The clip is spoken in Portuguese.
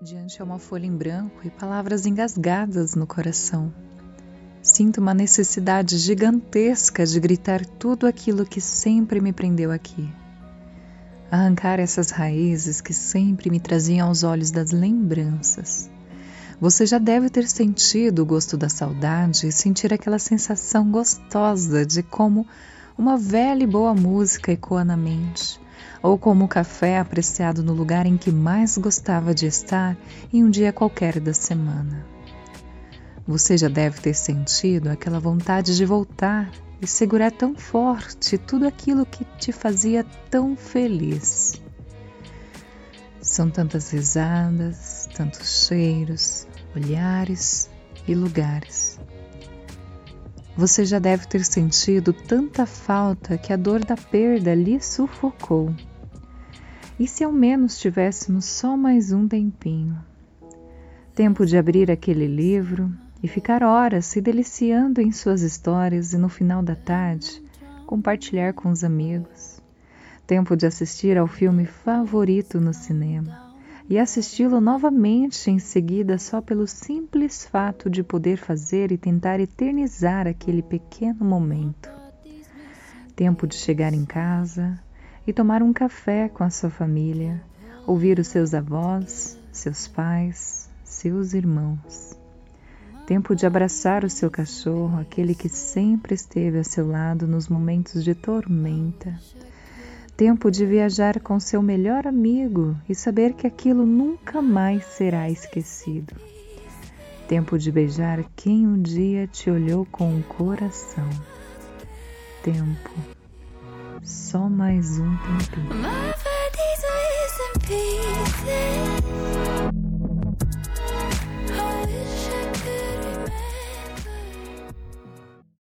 Diante a uma folha em branco e palavras engasgadas no coração. Sinto uma necessidade gigantesca de gritar tudo aquilo que sempre me prendeu aqui. Arrancar essas raízes que sempre me traziam aos olhos das lembranças. Você já deve ter sentido o gosto da saudade e sentir aquela sensação gostosa de como uma velha e boa música ecoa na mente, ou como o café apreciado no lugar em que mais gostava de estar em um dia qualquer da semana. Você já deve ter sentido aquela vontade de voltar e segurar tão forte tudo aquilo que te fazia tão feliz. São tantas risadas, tantos cheiros, olhares e lugares. Você já deve ter sentido tanta falta que a dor da perda lhe sufocou. E se ao menos tivéssemos só mais um tempinho? Tempo de abrir aquele livro e ficar horas se deliciando em suas histórias e no final da tarde compartilhar com os amigos. Tempo de assistir ao filme favorito no cinema e assisti-lo novamente em seguida só pelo simples fato de poder fazer e tentar eternizar aquele pequeno momento. Tempo de chegar em casa e tomar um café com a sua família, ouvir os seus avós, seus pais, seus irmãos. Tempo de abraçar o seu cachorro, aquele que sempre esteve a seu lado nos momentos de tormenta tempo de viajar com seu melhor amigo e saber que aquilo nunca mais será esquecido. Tempo de beijar quem um dia te olhou com o coração. Tempo. Só mais um tempinho.